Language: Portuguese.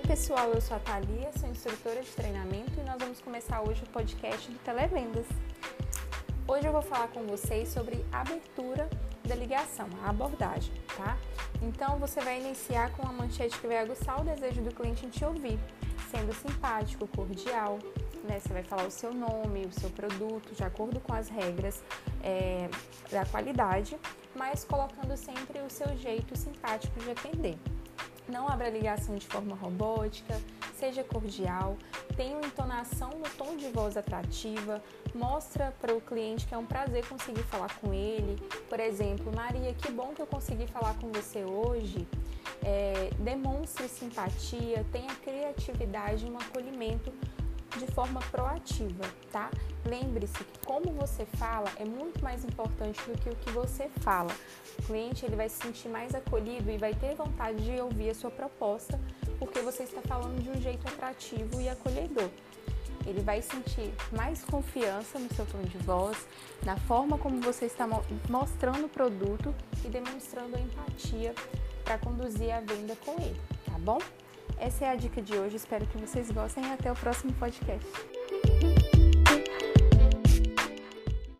pessoal, eu sou a Thalia, sou instrutora de treinamento e nós vamos começar hoje o podcast do Televendas. Hoje eu vou falar com vocês sobre a abertura da ligação, a abordagem, tá? Então você vai iniciar com uma manchete que vai aguçar o desejo do cliente em te ouvir, sendo simpático, cordial, né? Você vai falar o seu nome, o seu produto, de acordo com as regras é, da qualidade, mas colocando sempre o seu jeito simpático de atender não abra ligação de forma robótica, seja cordial, tenha uma entonação no tom de voz atrativa, mostra para o cliente que é um prazer conseguir falar com ele. Por exemplo, Maria, que bom que eu consegui falar com você hoje. É, demonstre simpatia, tenha criatividade e um acolhimento de forma proativa, tá? Lembre-se que como você fala é muito mais importante do que o que você fala. O cliente ele vai se sentir mais acolhido e vai ter vontade de ouvir a sua proposta porque você está falando de um jeito atrativo e acolhedor. Ele vai sentir mais confiança no seu tom de voz, na forma como você está mostrando o produto e demonstrando a empatia para conduzir a venda com ele, tá bom? Essa é a dica de hoje, espero que vocês gostem e até o próximo podcast.